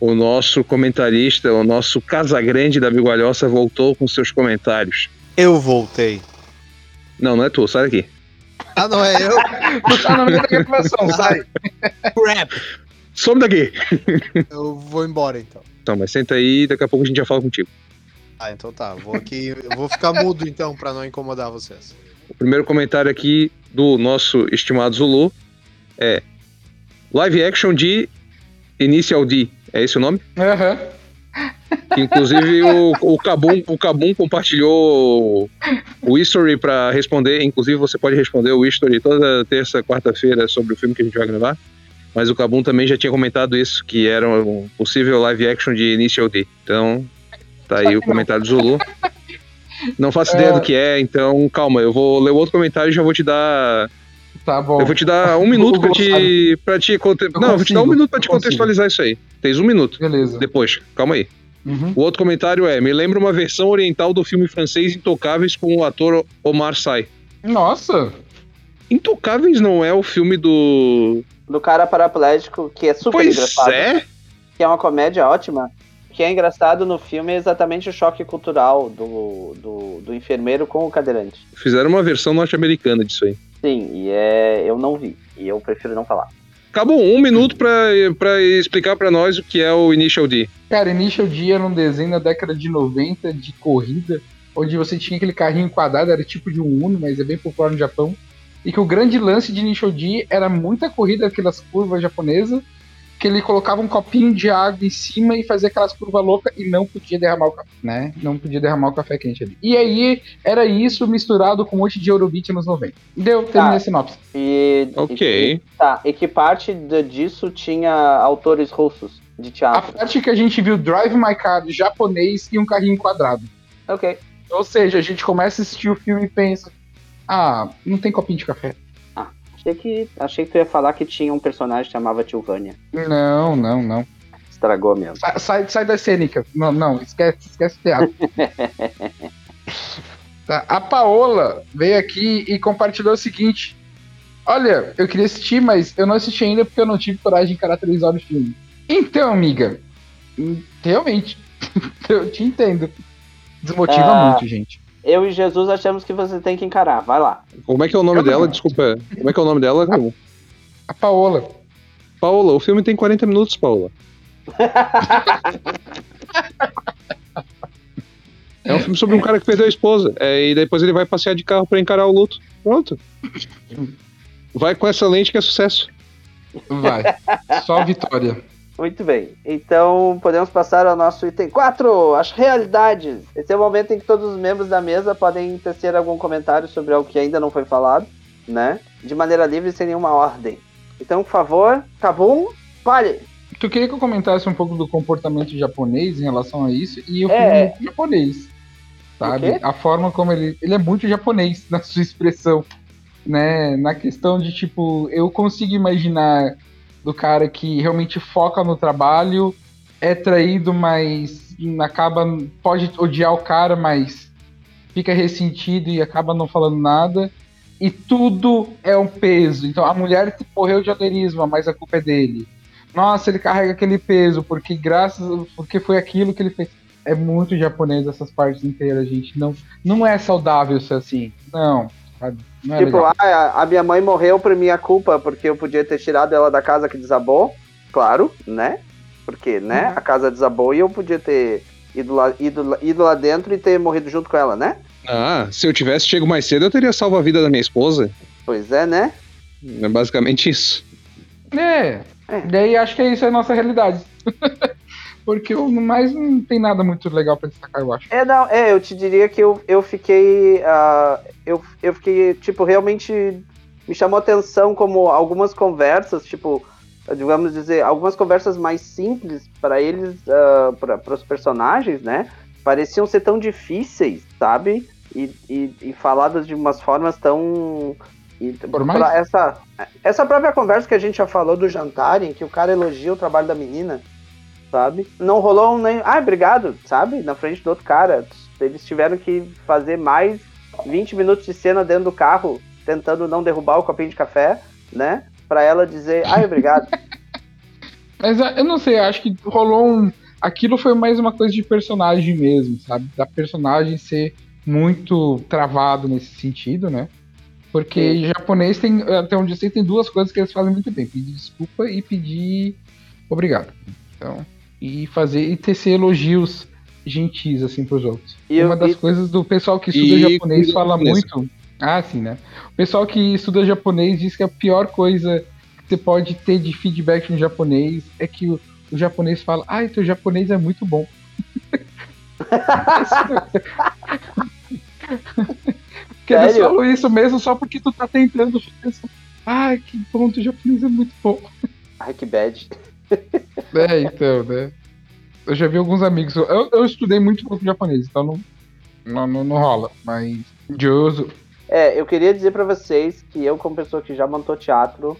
Speaker 3: O nosso comentarista, o nosso Casagrande da Bigolhosa voltou com seus comentários.
Speaker 4: Eu voltei.
Speaker 3: Não, não é tu, sai daqui.
Speaker 4: Ah, não é eu?
Speaker 1: Tá no meio da gravação, sai.
Speaker 4: Crap.
Speaker 3: Some daqui!
Speaker 4: Eu vou embora então.
Speaker 3: Então, mas senta aí, daqui a pouco a gente já fala contigo.
Speaker 4: Ah, então tá. Vou aqui. Eu vou ficar mudo então, pra não incomodar vocês.
Speaker 3: O primeiro comentário aqui do nosso estimado Zulu é live action de Initial D. É esse o nome?
Speaker 1: Aham.
Speaker 3: Que, inclusive o, o Kabum, o Kabum compartilhou o history para responder. Inclusive você pode responder o history toda terça, quarta-feira sobre o filme que a gente vai gravar. Mas o Kabum também já tinha comentado isso, que era um possível live action de Initial D. Então, tá aí o comentário do Zulu. Não faço ideia do que é, então calma, eu vou ler o outro comentário e já vou te dar.
Speaker 1: Tá bom.
Speaker 3: Eu vou te dar um minuto pra te. Pra te conte... Não, eu vou te dar um minuto pra
Speaker 1: eu
Speaker 3: te
Speaker 1: consigo.
Speaker 3: contextualizar isso aí. Tens um minuto.
Speaker 1: Beleza.
Speaker 3: Depois, calma aí.
Speaker 1: Uhum.
Speaker 3: O outro comentário é: me lembra uma versão oriental do filme francês Intocáveis com o ator Omar Sy.
Speaker 1: Nossa.
Speaker 3: Intocáveis não é o filme do.
Speaker 2: Do cara paraplégico, que é super
Speaker 3: pois
Speaker 2: engraçado.
Speaker 3: é?
Speaker 2: Que é uma comédia ótima. O que é engraçado no filme é exatamente o choque cultural do, do, do enfermeiro com o cadeirante.
Speaker 3: Fizeram uma versão norte-americana disso aí.
Speaker 2: Sim, e é. Eu não vi. E eu prefiro não falar.
Speaker 3: Acabou um minuto pra, pra explicar pra nós o que é o Initial D.
Speaker 1: Cara, Initial D era um desenho da década de 90 de corrida, onde você tinha aquele carrinho quadrado, era tipo de um Uno, mas é bem popular no Japão. E que o grande lance de Initial D era muita corrida, aquelas curvas japonesas, que ele colocava um copinho de água em cima e fazia aquelas curvas loucas e não podia derramar o café, né? Não podia derramar o café quente ali. E aí era isso misturado com um monte de Eurobeat nos 90. Deu, terminei
Speaker 2: Tá.
Speaker 1: a sinopse.
Speaker 2: E.
Speaker 3: Ok.
Speaker 2: E, tá, e que parte de- disso tinha autores russos de
Speaker 1: A
Speaker 2: teatro?
Speaker 1: parte que a gente viu Drive My Car japonês e um carrinho quadrado.
Speaker 2: Ok.
Speaker 1: Ou seja, a gente começa a assistir o filme e pensa: ah, não tem copinho de café.
Speaker 2: Achei que, achei que tu ia falar que tinha um personagem que chamava Tilvânia.
Speaker 1: Não, não, não.
Speaker 2: Estragou mesmo.
Speaker 1: Sa- Sai, sai da cênica. Não, não, esquece, esquece o teatro. *laughs* Tá, A Paola veio aqui e compartilhou o seguinte: Olha, eu queria assistir, mas eu não assisti ainda porque eu não tive coragem de encarar três horas de filme. Então, amiga, hum, realmente, *laughs* eu te entendo. Desmotiva
Speaker 2: Ah.
Speaker 1: muito, gente.
Speaker 2: Eu e Jesus achamos que você tem que encarar. Vai lá.
Speaker 3: Como é que é o nome
Speaker 1: Eu
Speaker 3: dela?
Speaker 1: não.
Speaker 3: Desculpa. Como é que é o nome dela? Como?
Speaker 1: A Paola.
Speaker 3: Paula, o filme tem 40 minutos, Paula. *laughs* É um filme sobre um cara que perdeu a esposa. é, e depois ele vai passear de carro pra encarar o luto. Pronto. Vai com essa lente que é sucesso.
Speaker 1: Vai. Só vitória.
Speaker 2: Muito bem. Então, podemos passar ao nosso item 4, as realidades. Esse é o momento em que todos os membros da mesa podem tecer algum comentário sobre algo que ainda não foi falado, né? De maneira livre, sem nenhuma ordem. Então, por favor, Kabum, fale.
Speaker 1: Tu queria que eu comentasse um pouco do comportamento japonês em relação a isso? E eu
Speaker 2: É.
Speaker 1: muito japonês. Sabe? A forma como ele. Ele é muito japonês *laughs* na sua expressão. Né? Na questão de, tipo, eu consigo imaginar do cara que realmente foca no trabalho, é traído, mas acaba. Pode odiar o cara, mas fica ressentido e acaba não falando nada. E tudo é um peso. Então a mulher morreu de anerisma, mas a culpa é dele nossa, ele carrega aquele peso, porque graças. Porque foi aquilo que ele fez. É muito japonês essas partes inteiras, gente. Não, não é saudável ser assim. Não. Sabe? Não é
Speaker 2: tipo,
Speaker 1: legal.
Speaker 2: ah, a minha mãe morreu por minha culpa, porque eu podia ter tirado ela da casa que desabou. Claro, né? Porque, né?
Speaker 1: Uhum.
Speaker 2: A casa desabou e eu podia ter ido lá, ido, ido lá dentro e ter morrido junto com ela, né?
Speaker 3: Ah, se eu tivesse chego mais cedo, eu teria salvo a vida da minha esposa.
Speaker 2: Pois é, né?
Speaker 3: É basicamente isso.
Speaker 1: É.
Speaker 2: É.
Speaker 1: Daí acho que isso é a nossa realidade. *laughs* porque o mais não tem nada muito legal pra destacar, eu acho.
Speaker 2: É, não, é, eu te diria que eu, eu fiquei. ah, eu, eu fiquei, tipo, realmente me chamou atenção como algumas conversas, tipo, digamos dizer, algumas conversas mais simples para eles, para os personagens, né? Pareciam ser tão difíceis, sabe? E, e, e faladas de umas formas tão. E, essa, essa própria conversa que a gente já falou do jantar, em que o cara elogia o trabalho da menina, sabe? Não rolou um nem. Ah, obrigado, sabe? Na frente do outro cara. Eles tiveram que fazer mais 20 minutos de cena dentro do carro, tentando não derrubar o copinho de café, né? Pra ela dizer, ai, obrigado. *laughs*
Speaker 1: Mas ah, eu não sei, acho que rolou um. Aquilo foi mais uma coisa de personagem mesmo, sabe? Da personagem ser muito travado nesse sentido, né? Porque japonês tem, até onde eu sei, tem duas coisas que eles fazem muito bem: pedir desculpa e pedir obrigado. Então, e fazer e tecer elogios gentis assim pros outros.
Speaker 2: E
Speaker 1: Uma
Speaker 2: eu-
Speaker 1: das
Speaker 2: e-
Speaker 1: coisas do pessoal que estuda
Speaker 3: E
Speaker 1: japonês
Speaker 3: comida
Speaker 1: fala
Speaker 3: japonesa.
Speaker 1: muito. Ah, sim, né? O pessoal que estuda japonês diz que a pior coisa que você pode ter de feedback no japonês é que o, o japonês fala: "Ai, teu japonês é muito bom". *laughs* Porque eles
Speaker 2: Sério?
Speaker 1: falam isso mesmo só porque tu tá tentando Ai, que bom, teu japonês é muito bom.
Speaker 2: Ai, que bad.
Speaker 1: É, então, né? Eu já vi alguns amigos. Eu, eu estudei muito pouco japonês, então não, não, não, não rola. Mas. Joso.
Speaker 2: É, eu queria dizer pra vocês que eu, como pessoa que já montou teatro,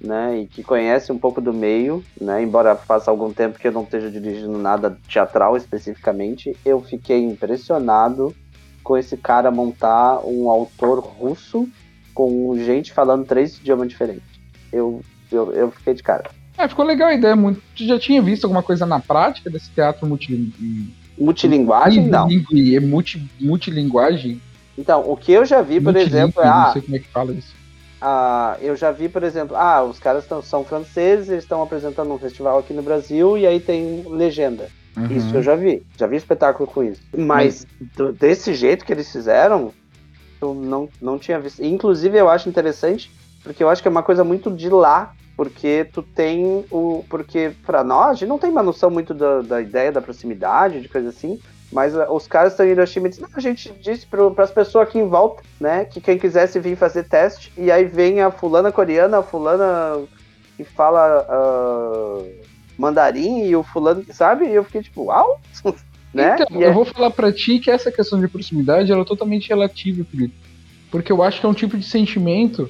Speaker 2: né, e que conhece um pouco do meio, né, embora faça algum tempo que eu não esteja dirigindo nada teatral especificamente, eu fiquei impressionado com esse cara montar um autor russo com gente falando três idiomas diferentes. Eu, eu, eu fiquei de cara.
Speaker 1: É, ficou legal a ideia. Muito... Tu já tinha visto alguma coisa na prática desse teatro multilinguagem?
Speaker 2: Multilinguagem, não.
Speaker 1: É multi, multilinguagem?
Speaker 2: Então, o que eu já vi, por exemplo, é.
Speaker 1: Não
Speaker 2: Ah,
Speaker 1: sei como é que fala isso.
Speaker 2: Ah, eu já vi, por exemplo, ah, os caras tão- são franceses, eles estão apresentando um festival aqui no Brasil e aí tem legenda.
Speaker 1: Uhum.
Speaker 2: Isso eu já vi, já vi espetáculo com isso. Mas do- desse jeito que eles fizeram, eu não, não tinha visto. Inclusive eu acho interessante, porque eu acho que é uma coisa muito de lá, porque tu tem o. Porque pra nós, a gente não tem uma noção muito da, da ideia da proximidade, de coisa assim. Mas ah, os caras estão em Hiroshima e dizem, não, a gente disse para as pessoas aqui em volta, né, que quem quisesse vir fazer teste, e aí vem a fulana coreana, a fulana que fala ah, mandarim, e o fulano sabe, e eu fiquei tipo, uau! *laughs* né?
Speaker 1: Então,
Speaker 2: E é-
Speaker 1: eu vou falar pra ti que essa questão de proximidade ela é totalmente relativa, Felipe. Porque eu acho que é um tipo de sentimento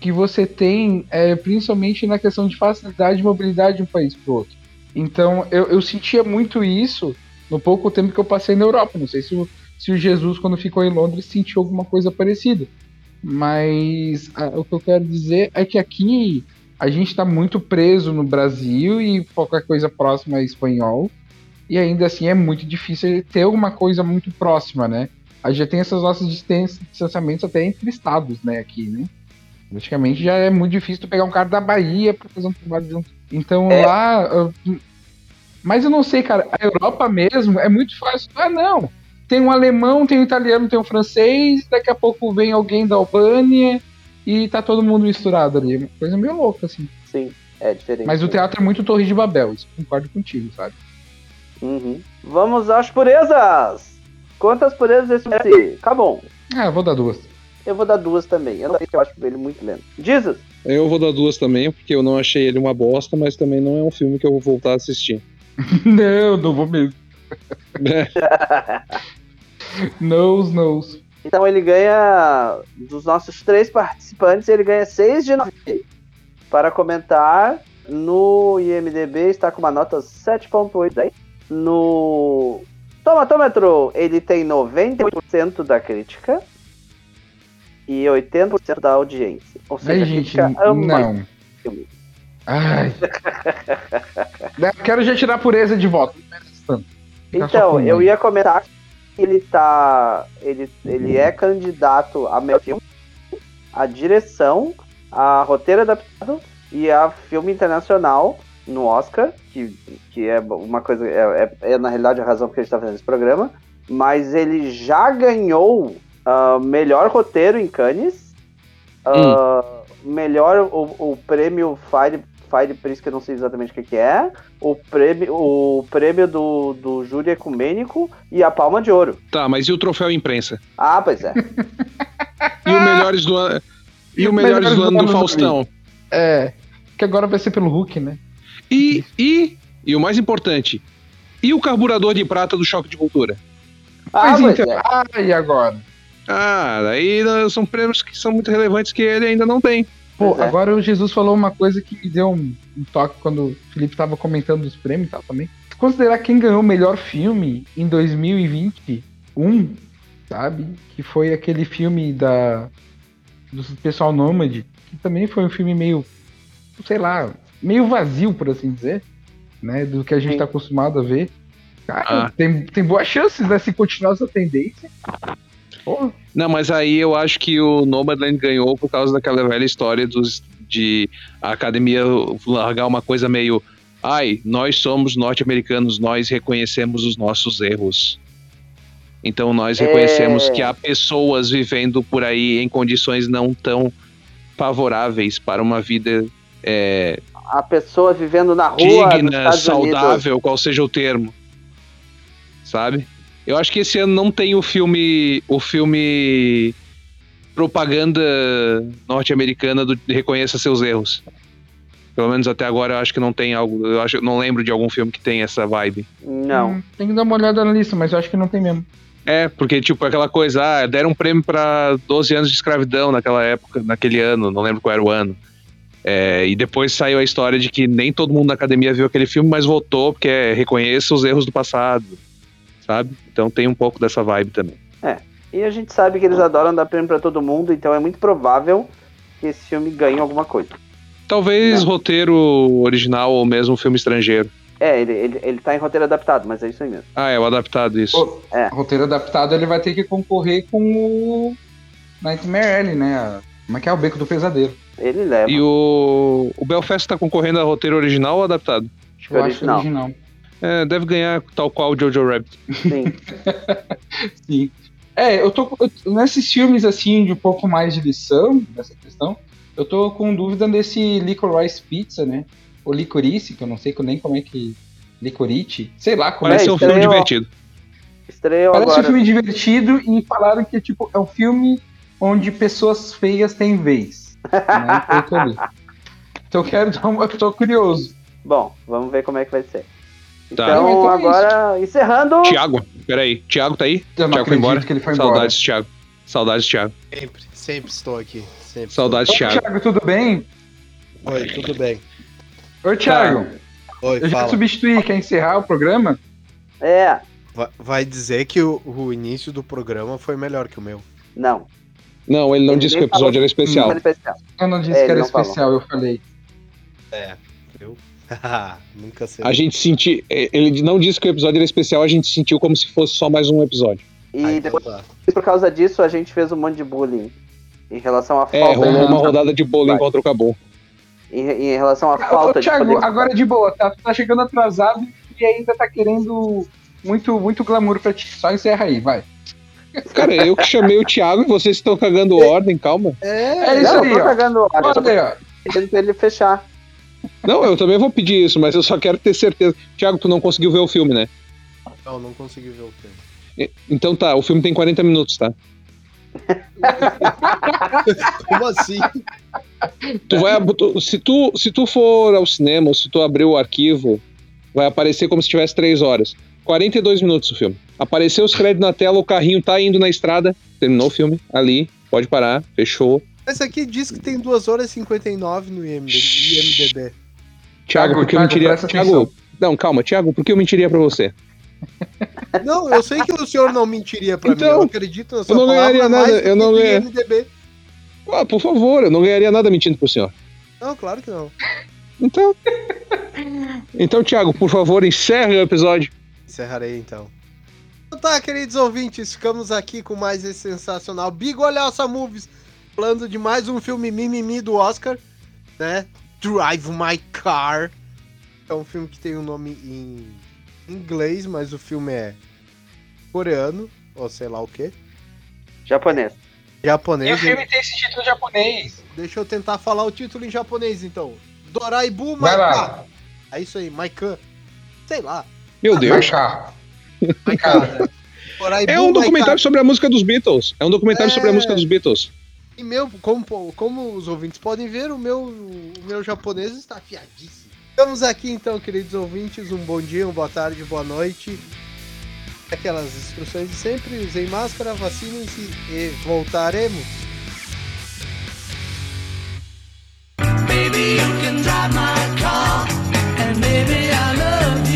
Speaker 1: que você tem, é, principalmente na questão de facilidade e mobilidade de um país pro outro. Então, eu, eu sentia muito isso no pouco tempo que eu passei na Europa. Não sei se o, se o Jesus, quando ficou em Londres, sentiu alguma coisa parecida. Mas ah, o que eu quero dizer é que aqui a gente está muito preso no Brasil e qualquer coisa próxima é espanhol. E ainda assim é muito difícil ter alguma coisa muito próxima, né? A gente tem essas nossas distan- distanciamentos até entre estados, né, aqui, né? Praticamente já é muito difícil tu pegar um cara da Bahia para fazer um trabalho junto. Então
Speaker 2: É.
Speaker 1: lá. eu- Mas eu não sei, cara. A Europa mesmo é muito fácil. Ah, não. Tem um alemão, tem um italiano, tem um francês. Daqui a pouco vem alguém da Albânia e tá todo mundo misturado ali. Uma coisa meio louca, assim.
Speaker 2: Sim, é diferente.
Speaker 1: Mas o teatro é muito Torre de Babel. Isso concordo contigo, sabe?
Speaker 2: Uhum. Vamos às purezas! Quantas purezas esse filme? Tá.
Speaker 1: Ah, vou dar duas.
Speaker 2: Eu vou dar duas também. Eu, não sei que eu acho ele muito lento. Jesus!
Speaker 3: Eu vou dar duas também, porque eu não achei ele uma bosta, mas também não é um filme que eu vou voltar a assistir. *laughs*
Speaker 1: não, não vou mesmo. *laughs* Nos, nos.
Speaker 2: Então ele ganha, dos nossos três participantes, ele ganha 6 de 9 para comentar. No IMDB está com uma nota 7.8 aí. No Tomatômetro ele tem 98% da crítica e 80% da audiência. Ou seja,
Speaker 1: Aí,
Speaker 2: a
Speaker 1: gente, não.
Speaker 2: filme.
Speaker 1: Ai. Eu *laughs* Quero já tirar a pureza de volta. Não
Speaker 2: Então, eu ia comentar que ele tá. Ele, ele é candidato a melhor filme, a direção, a roteiro adaptado e a filme internacional no Oscar, que, que é uma coisa. É, é- é, na realidade a razão porque a gente tá fazendo esse programa. Mas ele já ganhou ah, melhor roteiro em Cannes. ah, Melhor o, o prêmio Fire, Fire Prince, que eu não sei exatamente o que, que é. O prêmio, o prêmio do, do júri ecumênico e a palma de ouro.
Speaker 3: Tá, mas e o troféu imprensa?
Speaker 2: Ah, pois é. *laughs*
Speaker 3: E o melhores do ano. E o melhores do ano do Faustão.
Speaker 1: É. Que agora vai ser pelo Hulk, né?
Speaker 3: E, e, e o mais importante, e o carburador de prata do choque de cultura?
Speaker 2: Ah,
Speaker 1: Mas
Speaker 2: pois
Speaker 1: então,
Speaker 2: é.
Speaker 1: ah, e agora?
Speaker 3: Ah, aí são prêmios que são muito relevantes que ele ainda não tem.
Speaker 1: Pô,
Speaker 2: é.
Speaker 1: agora o Jesus falou uma coisa que me deu um, um toque quando o Felipe tava comentando dos prêmios e tal também. Se considerar quem ganhou o melhor filme em 2021, sabe? Que foi aquele filme da do pessoal Nômade, que também foi um filme meio, sei lá, meio vazio, por assim dizer, né? Do que a gente
Speaker 2: Sim.
Speaker 1: tá acostumado a ver. Cara,
Speaker 3: Ah.
Speaker 1: tem, tem boas chances, né? Se continuar essa tendência. Pô,
Speaker 3: Não, mas aí eu acho que o Nomadland ganhou por causa daquela velha história dos, de a academia largar uma coisa meio ai, nós somos norte-americanos, nós reconhecemos os nossos erros. Então nós reconhecemos
Speaker 2: É.
Speaker 3: que há pessoas vivendo por aí em condições não tão favoráveis para uma vida é,
Speaker 2: A pessoa vivendo na rua
Speaker 3: digna,
Speaker 2: Estados Unidos.
Speaker 3: saudável, qual seja o termo. Sabe? Eu acho que esse ano não tem o filme. O filme. Propaganda norte-americana do Reconheça seus erros. Pelo menos até agora eu acho que não tem algo. Eu acho, não lembro de algum filme que tem essa vibe.
Speaker 2: Não.
Speaker 1: Hum, tem que dar uma olhada na lista, mas eu acho que não tem mesmo.
Speaker 3: É, porque, tipo, aquela coisa, ah, deram um prêmio pra 12 anos de escravidão naquela época, naquele ano, não lembro qual era o ano. É, e depois saiu a história de que nem todo mundo na academia viu aquele filme, mas votou porque é, reconheça os erros do passado, sabe? Então tem um pouco dessa vibe também.
Speaker 2: E a gente sabe que eles adoram dar prêmio pra todo mundo, então é muito provável que esse filme ganhe alguma coisa.
Speaker 3: Talvez
Speaker 2: É.
Speaker 3: roteiro original ou mesmo filme estrangeiro.
Speaker 2: É, ele, ele, ele tá em roteiro adaptado, mas é isso aí mesmo.
Speaker 3: Ah, é o adaptado isso.
Speaker 1: Pô,
Speaker 2: É.
Speaker 1: Roteiro adaptado, ele vai ter que concorrer com o Nightmare Alley, né? Como é que é? O Beco do Pesadelo.
Speaker 2: Ele leva.
Speaker 3: E o, o Belfast tá concorrendo a roteiro original ou adaptado?
Speaker 2: Acho que
Speaker 1: Eu acho
Speaker 2: original.
Speaker 3: É, deve ganhar tal qual o Jojo Rabbit.
Speaker 2: Sim. *laughs*
Speaker 1: Sim. É, eu tô. eu- nesses filmes, assim, de um pouco mais de lição, nessa questão, eu tô com dúvida desse Licorice Pizza, né? Ou Licorice, que eu não sei nem como é que. Licorice? Sei lá como
Speaker 3: Parece
Speaker 1: é.
Speaker 3: um filme
Speaker 2: estranho.
Speaker 3: divertido.
Speaker 2: Estreou
Speaker 1: Parece
Speaker 2: agora.
Speaker 1: um filme divertido e falaram que tipo, é um filme onde pessoas feias têm vez. Né? *laughs* Então eu quero dar uma. Eu tô curioso.
Speaker 2: Bom, vamos ver como é que vai ser.
Speaker 3: Tá.
Speaker 2: Então,
Speaker 1: Então é
Speaker 2: agora, encerrando.
Speaker 3: Tiago, peraí. Tiago tá aí?
Speaker 1: Eu
Speaker 3: Tiago foi embora?
Speaker 1: que ele foi embora.
Speaker 3: Saudades, Tiago. Saudades, Tiago.
Speaker 4: Sempre, sempre estou aqui. Sempre.
Speaker 3: Saudades,
Speaker 1: Oi,
Speaker 3: Tiago.
Speaker 1: Thiago, tudo bem?
Speaker 4: Oi, tudo bem?
Speaker 1: Oi, Thiago.
Speaker 4: Oi,
Speaker 1: Eu já
Speaker 4: fala.
Speaker 1: substituí, quer encerrar o programa?
Speaker 2: É,
Speaker 4: Vai, dizer que o, o início do programa foi melhor que o meu.
Speaker 2: não.
Speaker 3: Não, ele não
Speaker 2: Ele
Speaker 3: disse que o episódio era especial.
Speaker 2: Especial.
Speaker 1: Eu não disse
Speaker 2: É,
Speaker 1: que era
Speaker 2: não falou.
Speaker 1: especial, eu falei.
Speaker 4: É, viu? *laughs* Nunca sei.
Speaker 3: A gente sentiu. Ele não disse que o episódio era especial, a gente sentiu como se fosse só mais um episódio.
Speaker 2: E
Speaker 4: então
Speaker 2: depois,
Speaker 4: tá.
Speaker 2: por causa disso, a gente fez um monte de bullying. Em relação à
Speaker 3: É,
Speaker 2: falta
Speaker 3: rolou
Speaker 2: de.
Speaker 3: uma rodada de bowling
Speaker 2: Vai.
Speaker 3: contra o Cabum.
Speaker 2: Em, em relação à
Speaker 1: Ô,
Speaker 2: falta de.
Speaker 1: Thiago,
Speaker 2: poder-
Speaker 1: agora de boa, tá? Tá chegando atrasado e ainda tá querendo muito, muito glamour pra ti. Só encerra aí, vai.
Speaker 3: Cara, eu que chamei o Thiago e vocês estão cagando ordem, calma.
Speaker 1: É isso
Speaker 2: não,
Speaker 1: aí,
Speaker 2: eu tô
Speaker 1: ó.
Speaker 2: cagando tô
Speaker 1: Olha aí, ó.
Speaker 2: pedindo pra ele fechar.
Speaker 3: Não, eu também vou pedir isso, mas eu só quero ter certeza. Thiago, tu não conseguiu ver o filme, né?
Speaker 4: Não, não consegui ver o filme.
Speaker 3: Então tá, o filme tem 40 minutos, tá? *laughs*
Speaker 4: Como assim?
Speaker 3: Tu vai, tu- se, tu, se tu for ao cinema ou se tu abrir o arquivo, vai aparecer como se tivesse 3 horas. 42 minutos o filme. Apareceu os créditos na tela, o carrinho tá indo na estrada. Terminou o filme, ali, pode parar, fechou.
Speaker 4: Esse aqui diz que tem 2 horas e 59 no IMDb. IMDb.
Speaker 3: Thiago,
Speaker 1: Thiago,
Speaker 3: por que eu mentiria?
Speaker 1: atenção.
Speaker 3: não, calma, Thiago, por que eu mentiria pra você?
Speaker 4: Não, eu sei que o senhor não mentiria pra mim.
Speaker 3: Então,
Speaker 4: Eu acredito na sua
Speaker 3: não
Speaker 4: palavra
Speaker 3: ganharia nada, eu não
Speaker 4: do
Speaker 3: ganha-
Speaker 4: IMDb.
Speaker 3: Ah, por favor, eu não ganharia nada mentindo pro senhor.
Speaker 4: Não, claro que não.
Speaker 3: Então. Então, Thiago, por favor, encerre o episódio.
Speaker 4: Encerrarei então. Então tá, queridos ouvintes, ficamos aqui com mais esse sensacional Bigolhosa Movies, falando de mais um filme mimimi do Oscar, né? Drive My Car. É um filme que tem um nome em inglês, mas o filme é coreano, ou sei lá o que.
Speaker 2: Japonês.
Speaker 4: Japonês.
Speaker 1: tem esse título japonês.
Speaker 4: Deixa eu tentar falar o título em japonês então. Doraibu Maikan. É isso aí, Maikan. Sei lá.
Speaker 3: Meu Deus.
Speaker 1: Marcar.
Speaker 4: Maikan. *laughs* Doraibu
Speaker 3: É um documentário sobre a música dos Beatles. É um documentário
Speaker 4: É.
Speaker 3: sobre a música dos Beatles.
Speaker 4: E meu, como, como os ouvintes podem ver, o meu, o meu japonês está afiadíssimo. Estamos aqui então, queridos ouvintes. Um bom dia, uma boa tarde, boa noite. Aquelas instruções de sempre, usem máscara, vacinem-se e voltaremos.
Speaker 5: Baby, you can drive my car, and maybe I love you.